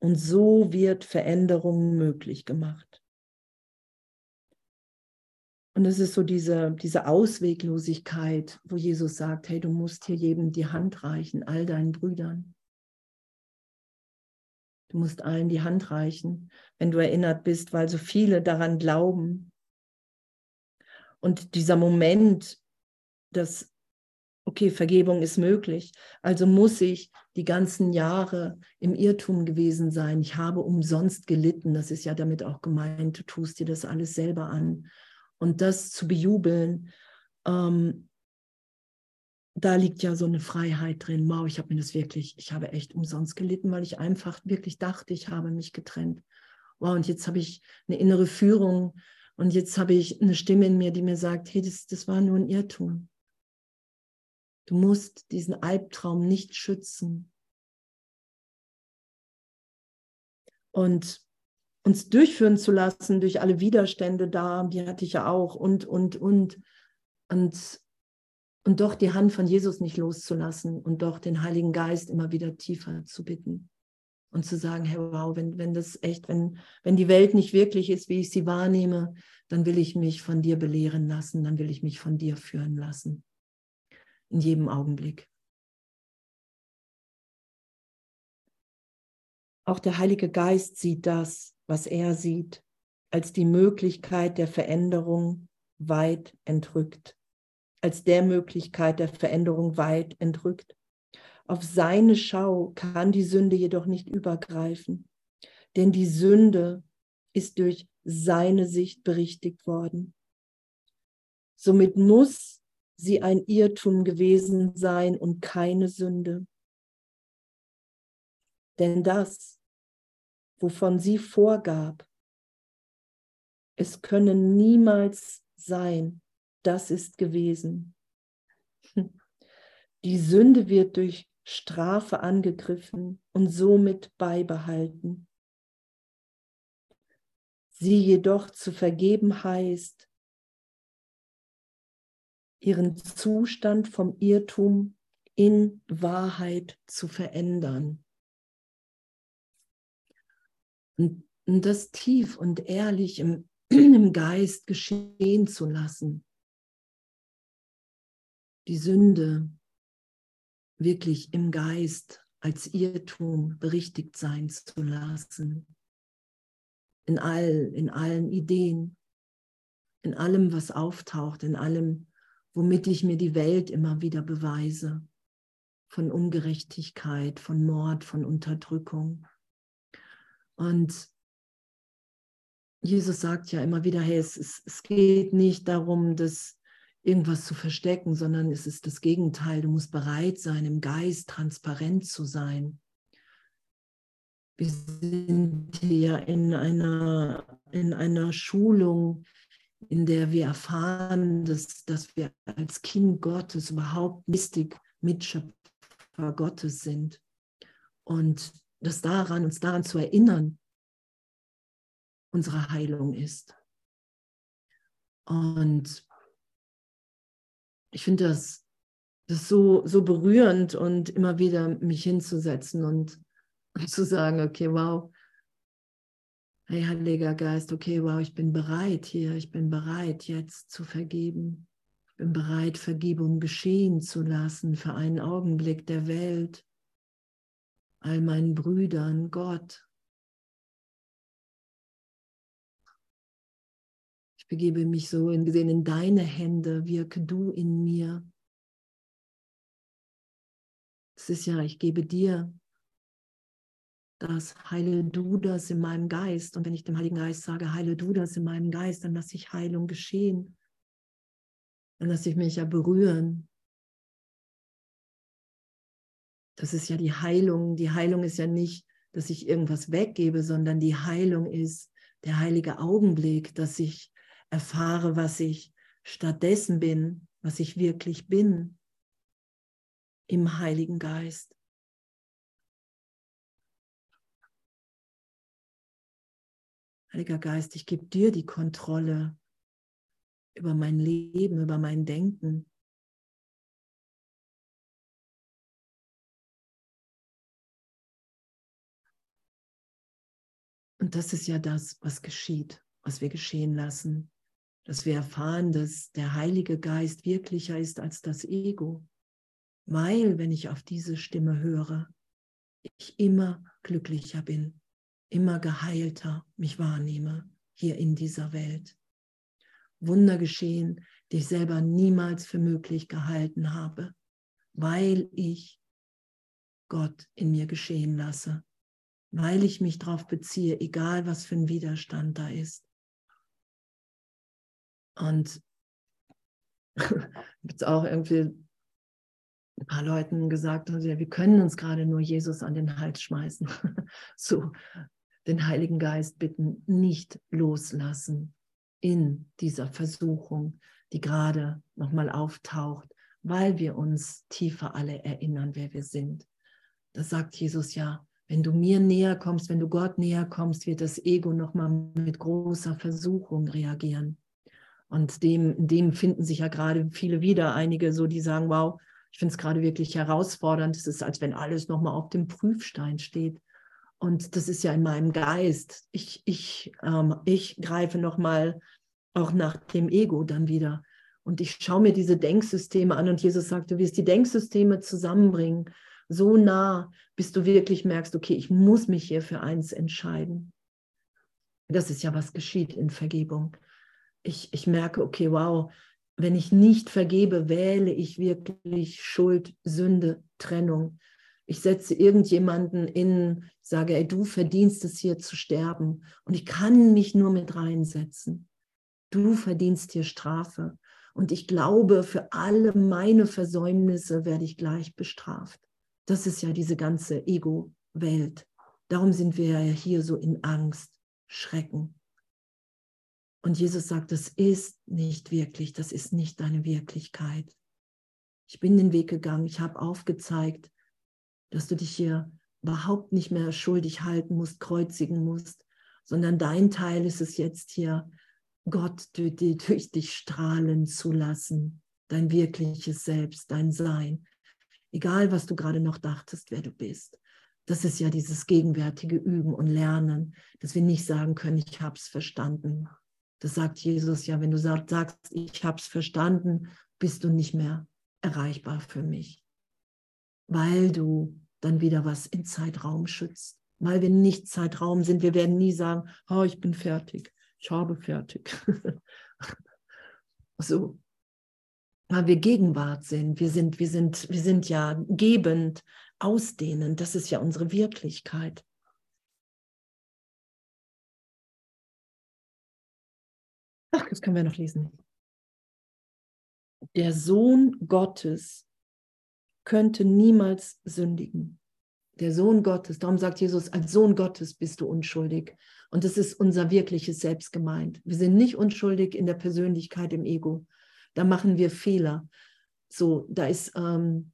Und so wird Veränderung möglich gemacht. Und es ist so diese, diese Ausweglosigkeit, wo Jesus sagt, hey, du musst hier jedem die Hand reichen, all deinen Brüdern. Du musst allen die Hand reichen, wenn du erinnert bist, weil so viele daran glauben. Und dieser Moment, dass okay, Vergebung ist möglich. Also muss ich die ganzen Jahre im Irrtum gewesen sein. Ich habe umsonst gelitten. Das ist ja damit auch gemeint. Du tust dir das alles selber an. Und das zu bejubeln, ähm, da liegt ja so eine Freiheit drin. Wow, ich habe mir das wirklich, ich habe echt umsonst gelitten, weil ich einfach wirklich dachte, ich habe mich getrennt. Wow, und jetzt habe ich eine innere Führung und jetzt habe ich eine Stimme in mir, die mir sagt, hey, das, das war nur ein Irrtum. Du musst diesen Albtraum nicht schützen. Und uns durchführen zu lassen durch alle Widerstände da, die hatte ich ja auch, und, und, und, und, und doch die Hand von Jesus nicht loszulassen und doch den Heiligen Geist immer wieder tiefer zu bitten und zu sagen, hey, wow, wenn, wenn das echt, wenn, wenn die Welt nicht wirklich ist, wie ich sie wahrnehme, dann will ich mich von dir belehren lassen, dann will ich mich von dir führen lassen in jedem Augenblick. Auch der Heilige Geist sieht das, was er sieht, als die Möglichkeit der Veränderung weit entrückt, als der Möglichkeit der Veränderung weit entrückt. Auf seine Schau kann die Sünde jedoch nicht übergreifen, denn die Sünde ist durch seine Sicht berichtigt worden. Somit muss sie ein Irrtum gewesen sein und keine Sünde. Denn das, wovon sie vorgab, es könne niemals sein, das ist gewesen. Die Sünde wird durch Strafe angegriffen und somit beibehalten. Sie jedoch zu vergeben heißt, ihren Zustand vom Irrtum in Wahrheit zu verändern. Und, das tief und ehrlich im, im Geist geschehen zu lassen. Die Sünde wirklich im Geist als Irrtum berichtigt sein zu lassen. In, all, in allen Ideen, in allem, was auftaucht, in allem, womit ich mir die Welt immer wieder beweise, von Ungerechtigkeit, von Mord, von Unterdrückung. Und Jesus sagt ja immer wieder, hey, es, es, es geht nicht darum, dass irgendwas zu verstecken, sondern es ist das Gegenteil. Du musst bereit sein, im Geist transparent zu sein. Wir sind hier in einer, in einer Schulung, in der wir erfahren, dass, dass wir als Kind Gottes überhaupt Mystik, Mitschöpfer Gottes sind. Und dass daran, uns daran zu erinnern, unsere Heilung ist. Und ich finde das, das so, so berührend und immer wieder mich hinzusetzen und, und zu sagen, okay, wow, hey Heiliger Geist, okay, wow, ich bin bereit hier, ich bin bereit jetzt zu vergeben. Ich bin bereit, Vergebung geschehen zu lassen für einen Augenblick der Welt, all meinen Brüdern, Gott, Ich begebe mich so in gesehen in deine Hände, wirke du in mir. Es ist ja, ich gebe dir das, heile du das in meinem Geist. Und wenn ich dem Heiligen Geist sage, heile du das in meinem Geist, dann lasse ich Heilung geschehen. Dann lasse ich mich ja berühren. Das ist ja die Heilung. Die Heilung ist ja nicht, dass ich irgendwas weggebe, sondern die Heilung ist der heilige Augenblick, dass ich erfahre, was ich stattdessen bin, was ich wirklich bin im Heiligen Geist. Heiliger Geist, ich gebe dir die Kontrolle über mein Leben, über mein Denken. Und das ist ja das, was geschieht, was wir geschehen lassen dass wir erfahren, dass der Heilige Geist wirklicher ist als das Ego, weil wenn ich auf diese Stimme höre, ich immer glücklicher bin, immer geheilter mich wahrnehme hier in dieser Welt. Wunder geschehen, die ich selber niemals für möglich gehalten habe, weil ich Gott in mir geschehen lasse, weil ich mich darauf beziehe, egal was für ein Widerstand da ist. Und gibt es auch irgendwie ein paar Leuten gesagt, also, wir können uns gerade nur Jesus an den Hals schmeißen. so den Heiligen Geist bitten, nicht loslassen in dieser Versuchung, die gerade nochmal auftaucht, weil wir uns tiefer alle erinnern, wer wir sind. Das sagt Jesus ja, wenn du mir näher kommst, wenn du Gott näher kommst, wird das Ego nochmal mit großer Versuchung reagieren. Und dem, dem finden sich ja gerade viele wieder, einige so, die sagen, wow, ich finde es gerade wirklich herausfordernd. Es ist, als wenn alles nochmal auf dem Prüfstein steht. Und das ist ja in meinem Geist. Ich, ich, ähm, ich greife nochmal auch nach dem Ego dann wieder. Und ich schaue mir diese Denksysteme an und Jesus sagt, du wirst die Denksysteme zusammenbringen, so nah, bis du wirklich merkst, okay, ich muss mich hier für eins entscheiden. Das ist ja, was geschieht in Vergebung ich, ich merke, okay, wow, wenn ich nicht vergebe, wähle ich wirklich Schuld, Sünde, Trennung. Ich setze irgendjemanden in, sage, ey, du verdienst es hier zu sterben. Und ich kann mich nur mit reinsetzen. Du verdienst hier Strafe. Und ich glaube, für alle meine Versäumnisse werde ich gleich bestraft. Das ist ja diese ganze Ego-Welt. Darum sind wir ja hier so in Angst, Schrecken. Und Jesus sagt, das ist nicht wirklich, das ist nicht deine Wirklichkeit. Ich bin den Weg gegangen, ich habe aufgezeigt, dass du dich hier überhaupt nicht mehr schuldig halten musst, kreuzigen musst, sondern dein Teil ist es jetzt hier, Gott durch dich strahlen zu lassen, dein wirkliches Selbst, dein Sein, egal was du gerade noch dachtest, wer du bist. Das ist ja dieses gegenwärtige Üben und Lernen, dass wir nicht sagen können, ich habe es verstanden. Das sagt Jesus ja, wenn du sagst, ich habe es verstanden, bist du nicht mehr erreichbar für mich, weil du dann wieder was in Zeitraum schützt. Weil wir nicht Zeitraum sind, wir werden nie sagen, oh, ich bin fertig, ich habe fertig. so, weil wir Gegenwart sind, wir sind, wir sind, wir sind ja gebend, ausdehnend, das ist ja unsere Wirklichkeit. Ach, das können wir noch lesen. Der Sohn Gottes könnte niemals sündigen. Der Sohn Gottes, darum sagt Jesus, als Sohn Gottes bist du unschuldig. Und das ist unser wirkliches Selbst gemeint. Wir sind nicht unschuldig in der Persönlichkeit, im Ego. Da machen wir Fehler. So, da ist, ähm,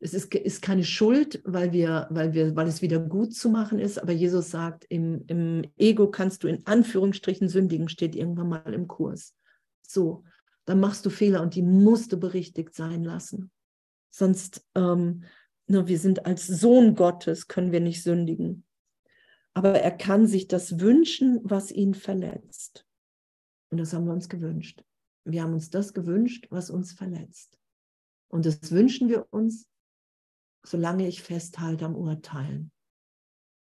es ist, ist keine Schuld, weil, wir, weil, wir, weil es wieder gut zu machen ist, aber Jesus sagt, im, im Ego kannst du in Anführungsstrichen sündigen, steht irgendwann mal im Kurs. So, dann machst du Fehler und die musst du berichtigt sein lassen. Sonst, ähm, na, wir sind als Sohn Gottes, können wir nicht sündigen. Aber er kann sich das wünschen, was ihn verletzt. Und das haben wir uns gewünscht. Wir haben uns das gewünscht, was uns verletzt. Und das wünschen wir uns, solange ich festhalte am Urteilen.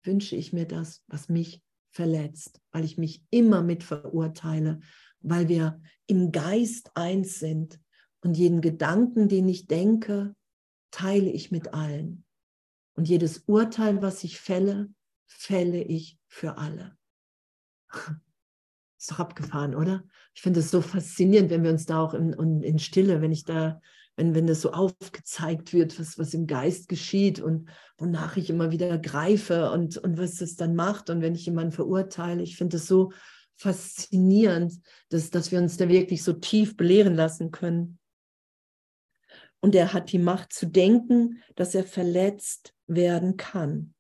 Wünsche ich mir das, was mich verletzt, weil ich mich immer mit verurteile, weil wir im Geist eins sind und jeden Gedanken, den ich denke, teile ich mit allen. Und jedes Urteil, was ich fälle, fälle ich für alle. Ist doch abgefahren, oder? Ich finde es so faszinierend, wenn wir uns da auch in, in Stille, wenn ich da, wenn, wenn das so aufgezeigt wird, was, was im Geist geschieht und wonach ich immer wieder greife und, und was das dann macht und wenn ich jemanden verurteile. Ich finde es so faszinierend, dass, dass wir uns da wirklich so tief belehren lassen können. Und er hat die Macht zu denken, dass er verletzt werden kann.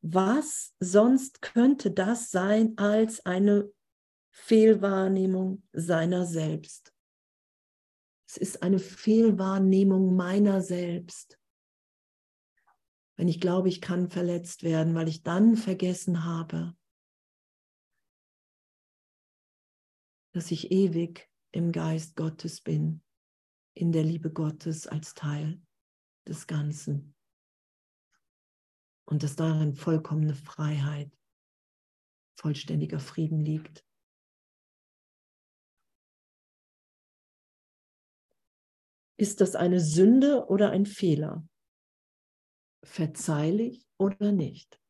Was sonst könnte das sein als eine Fehlwahrnehmung seiner selbst? Es ist eine Fehlwahrnehmung meiner selbst. Wenn ich glaube, ich kann verletzt werden, weil ich dann vergessen habe, dass ich ewig im Geist Gottes bin, in der Liebe Gottes als Teil des Ganzen. Und dass darin vollkommene Freiheit, vollständiger Frieden liegt. Ist das eine Sünde oder ein Fehler? Verzeihlich oder nicht?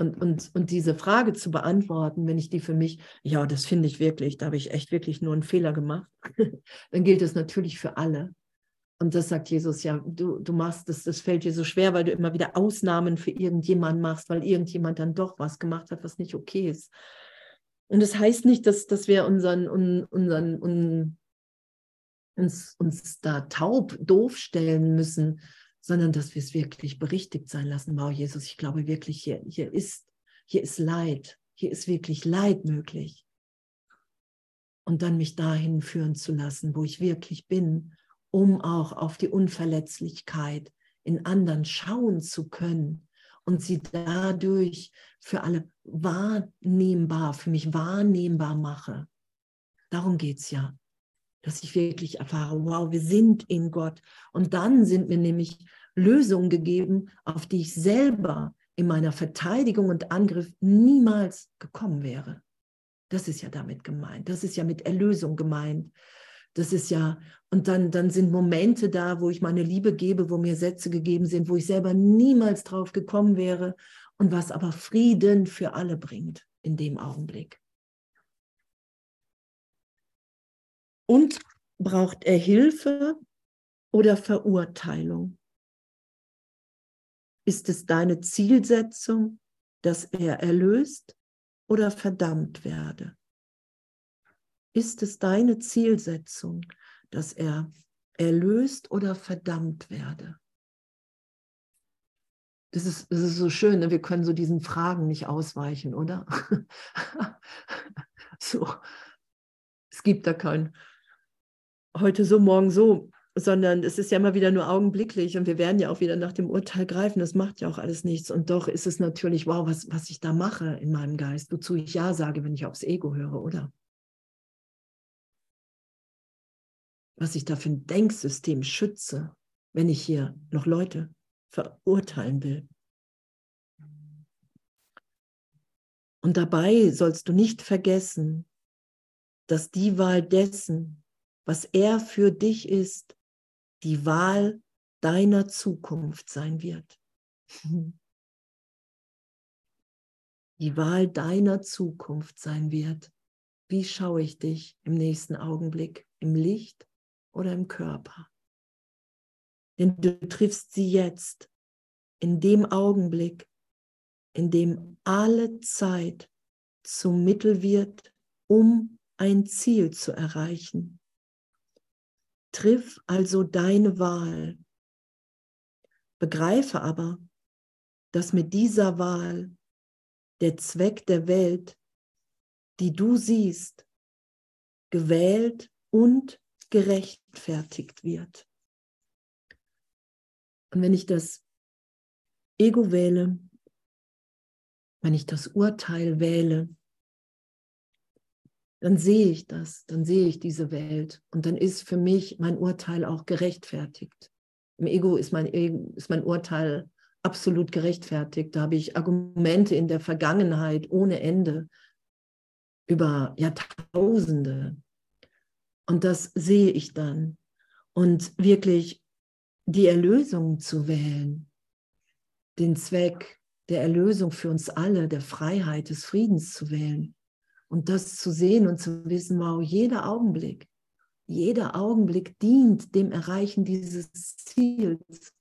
Und, und, und diese Frage zu beantworten, wenn ich die für mich, ja, das finde ich wirklich, da habe ich echt wirklich nur einen Fehler gemacht, dann gilt es natürlich für alle. Und das sagt Jesus, ja, du, du machst das, das fällt dir so schwer, weil du immer wieder Ausnahmen für irgendjemanden machst, weil irgendjemand dann doch was gemacht hat, was nicht okay ist. Und das heißt nicht, dass, dass wir unseren, unseren, unseren uns, uns da taub, doof stellen müssen, sondern dass wir es wirklich berichtigt sein lassen. Wow, Jesus, ich glaube wirklich, hier, hier, ist, hier ist Leid, hier ist wirklich Leid möglich. Und dann mich dahin führen zu lassen, wo ich wirklich bin, um auch auf die Unverletzlichkeit in anderen schauen zu können und sie dadurch für alle wahrnehmbar, für mich wahrnehmbar mache. Darum geht es ja dass ich wirklich erfahre, wow, wir sind in Gott. Und dann sind mir nämlich Lösungen gegeben, auf die ich selber in meiner Verteidigung und Angriff niemals gekommen wäre. Das ist ja damit gemeint. Das ist ja mit Erlösung gemeint. Das ist ja, und dann, dann sind Momente da, wo ich meine Liebe gebe, wo mir Sätze gegeben sind, wo ich selber niemals drauf gekommen wäre und was aber Frieden für alle bringt in dem Augenblick. Und braucht er Hilfe oder Verurteilung? Ist es deine Zielsetzung, dass er erlöst oder verdammt werde? Ist es deine Zielsetzung, dass er erlöst oder verdammt werde? Das ist, das ist so schön, ne? wir können so diesen Fragen nicht ausweichen, oder? so, es gibt da kein heute so, morgen so, sondern es ist ja immer wieder nur augenblicklich und wir werden ja auch wieder nach dem Urteil greifen. Das macht ja auch alles nichts. Und doch ist es natürlich, wow, was, was ich da mache in meinem Geist, wozu ich Ja sage, wenn ich aufs Ego höre, oder? Was ich da für ein Denksystem schütze, wenn ich hier noch Leute verurteilen will. Und dabei sollst du nicht vergessen, dass die Wahl dessen, was er für dich ist, die Wahl deiner Zukunft sein wird. Die Wahl deiner Zukunft sein wird. Wie schaue ich dich im nächsten Augenblick? Im Licht oder im Körper? Denn du triffst sie jetzt, in dem Augenblick, in dem alle Zeit zum Mittel wird, um ein Ziel zu erreichen. Triff also deine Wahl. Begreife aber, dass mit dieser Wahl der Zweck der Welt, die du siehst, gewählt und gerechtfertigt wird. Und wenn ich das Ego wähle, wenn ich das Urteil wähle, dann sehe ich das, dann sehe ich diese Welt und dann ist für mich mein Urteil auch gerechtfertigt. Im Ego ist mein, ist mein Urteil absolut gerechtfertigt. Da habe ich Argumente in der Vergangenheit ohne Ende über Jahrtausende. Und das sehe ich dann. Und wirklich die Erlösung zu wählen, den Zweck der Erlösung für uns alle, der Freiheit, des Friedens zu wählen und das zu sehen und zu wissen, wow, jeder Augenblick, jeder Augenblick dient dem Erreichen dieses Ziels.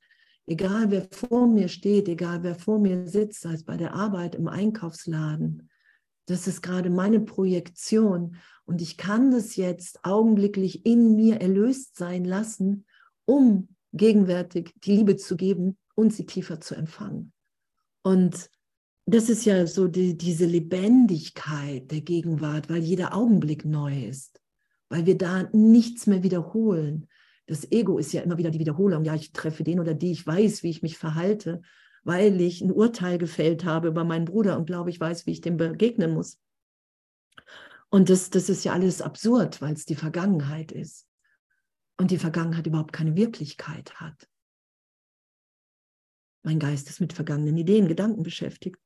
Egal wer vor mir steht, egal wer vor mir sitzt, sei es bei der Arbeit, im Einkaufsladen, das ist gerade meine Projektion und ich kann das jetzt augenblicklich in mir erlöst sein lassen, um gegenwärtig die Liebe zu geben und sie tiefer zu empfangen. Und das ist ja so die, diese Lebendigkeit der Gegenwart, weil jeder Augenblick neu ist, weil wir da nichts mehr wiederholen. Das Ego ist ja immer wieder die Wiederholung. Ja, ich treffe den oder die, ich weiß, wie ich mich verhalte, weil ich ein Urteil gefällt habe über meinen Bruder und glaube, ich weiß, wie ich dem begegnen muss. Und das, das ist ja alles absurd, weil es die Vergangenheit ist. Und die Vergangenheit überhaupt keine Wirklichkeit hat. Mein Geist ist mit vergangenen Ideen, Gedanken beschäftigt.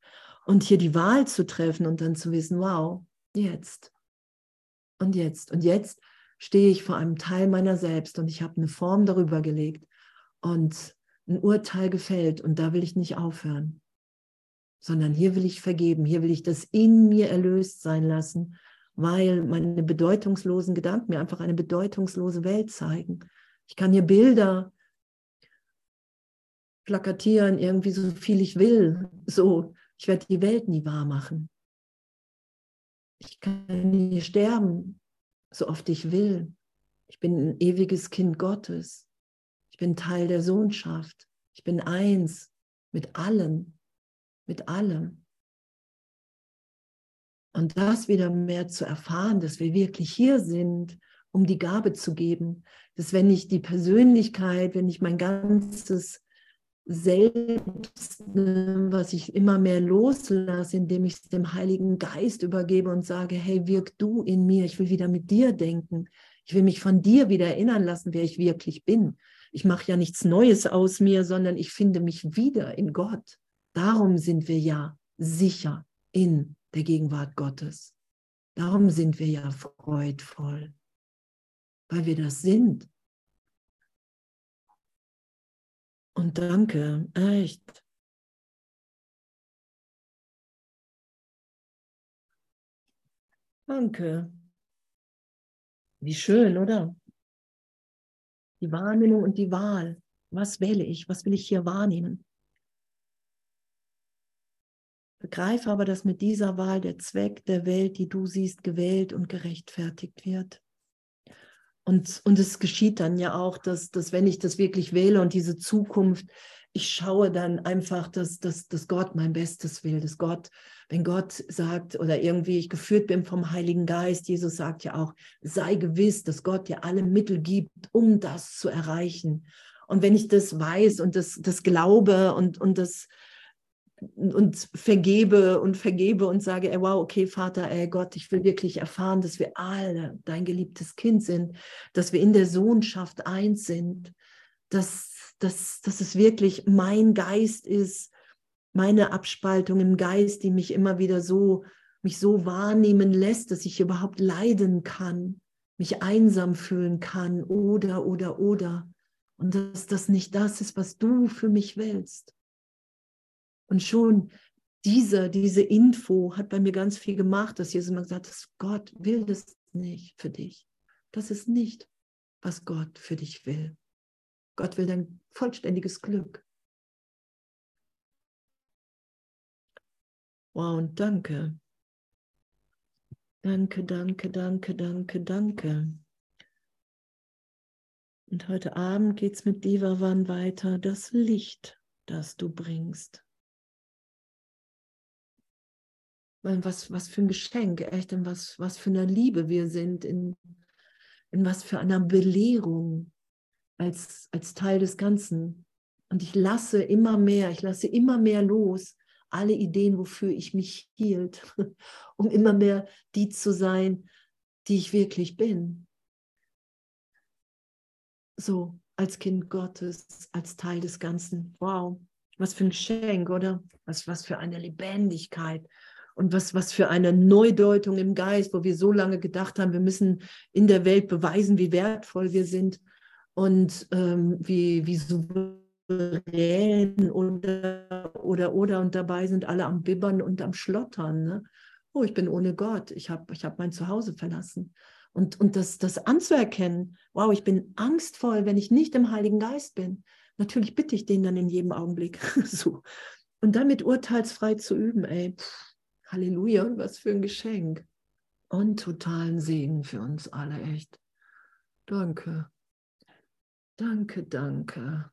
Und hier die Wahl zu treffen und dann zu wissen, wow, jetzt. Und jetzt. Und jetzt stehe ich vor einem Teil meiner selbst und ich habe eine Form darüber gelegt und ein Urteil gefällt und da will ich nicht aufhören, sondern hier will ich vergeben, hier will ich das in mir erlöst sein lassen, weil meine bedeutungslosen Gedanken mir einfach eine bedeutungslose Welt zeigen. Ich kann hier Bilder plakatieren, irgendwie so viel ich will. So, ich werde die Welt nie wahr machen. Ich kann nie sterben, so oft ich will. Ich bin ein ewiges Kind Gottes. Ich bin Teil der Sohnschaft. Ich bin eins mit allem, mit allem. Und das wieder mehr zu erfahren, dass wir wirklich hier sind, um die Gabe zu geben, dass wenn ich die Persönlichkeit, wenn ich mein ganzes selbst, was ich immer mehr loslasse, indem ich es dem Heiligen Geist übergebe und sage, hey, wirk du in mir, ich will wieder mit dir denken, ich will mich von dir wieder erinnern lassen, wer ich wirklich bin. Ich mache ja nichts Neues aus mir, sondern ich finde mich wieder in Gott. Darum sind wir ja sicher in der Gegenwart Gottes. Darum sind wir ja freudvoll, weil wir das sind. Und danke, echt. Danke. Wie schön, oder? Die Wahrnehmung und die Wahl. Was wähle ich? Was will ich hier wahrnehmen? Begreife aber, dass mit dieser Wahl der Zweck der Welt, die du siehst, gewählt und gerechtfertigt wird. Und, und es geschieht dann ja auch, dass, dass wenn ich das wirklich wähle und diese Zukunft, ich schaue dann einfach, dass, dass, dass Gott mein Bestes will, dass Gott, wenn Gott sagt oder irgendwie ich geführt bin vom Heiligen Geist, Jesus sagt ja auch, sei gewiss, dass Gott dir alle Mittel gibt, um das zu erreichen. Und wenn ich das weiß und das, das glaube und, und das und vergebe und vergebe und sage, ey, wow, okay, Vater, ey Gott, ich will wirklich erfahren, dass wir alle dein geliebtes Kind sind, dass wir in der Sohnschaft eins sind, dass, dass, dass es wirklich mein Geist ist, meine Abspaltung im Geist, die mich immer wieder so, mich so wahrnehmen lässt, dass ich überhaupt leiden kann, mich einsam fühlen kann oder, oder, oder. Und dass das nicht das ist, was du für mich willst. Und schon diese, diese Info hat bei mir ganz viel gemacht, dass Jesus immer gesagt hat, Gott will das nicht für dich. Das ist nicht, was Gott für dich will. Gott will dein vollständiges Glück. Wow, und danke. Danke, danke, danke, danke, danke. Und heute Abend geht es mit Divavan weiter, das Licht, das du bringst. Was, was für ein Geschenk, echt, in was, was für eine Liebe wir sind, in, in was für einer Belehrung als, als Teil des Ganzen. Und ich lasse immer mehr, ich lasse immer mehr los, alle Ideen, wofür ich mich hielt, um immer mehr die zu sein, die ich wirklich bin. So, als Kind Gottes, als Teil des Ganzen. Wow, was für ein Geschenk, oder? Was, was für eine Lebendigkeit und was, was für eine Neudeutung im Geist, wo wir so lange gedacht haben, wir müssen in der Welt beweisen, wie wertvoll wir sind und ähm, wie, wie souverän oder, oder, oder. Und dabei sind alle am Bibbern und am Schlottern. Ne? Oh, ich bin ohne Gott, ich habe ich hab mein Zuhause verlassen. Und, und das, das anzuerkennen, wow, ich bin angstvoll, wenn ich nicht im Heiligen Geist bin. Natürlich bitte ich den dann in jedem Augenblick so. Und damit urteilsfrei zu üben, ey. Pff Halleluja, was für ein Geschenk. Und totalen Segen für uns alle, echt. Danke. Danke, danke.